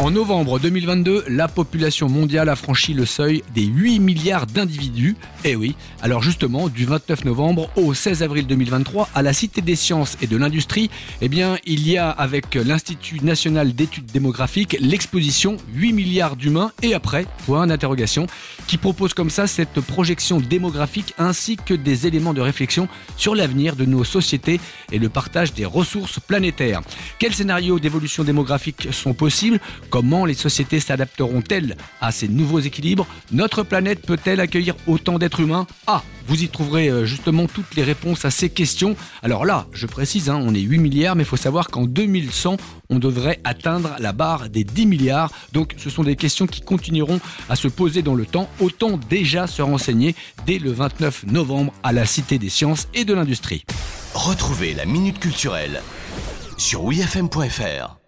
En novembre 2022, la population mondiale a franchi le seuil des 8 milliards d'individus. Eh oui, alors justement, du 29 novembre au 16 avril 2023, à la Cité des sciences et de l'industrie, eh bien, il y a avec l'Institut national d'études démographiques l'exposition 8 milliards d'humains et après, point d'interrogation, qui propose comme ça cette projection démographique ainsi que des éléments de réflexion sur l'avenir de nos sociétés et le partage des ressources planétaires. Quels scénarios d'évolution démographique sont possibles? Comment les sociétés s'adapteront-elles à ces nouveaux équilibres? Notre planète peut-elle accueillir autant d'êtres humains? Ah, vous y trouverez euh, justement toutes les réponses à ces questions. Alors là, je précise, hein, on est 8 milliards, mais il faut savoir qu'en 2100, on devrait atteindre la barre des 10 milliards. Donc ce sont des questions qui continueront à se poser dans le temps. Autant déjà se renseigner dès le 29 novembre à la Cité des sciences et de l'industrie. Retrouvez la Minute Culturelle sur wfm.fr.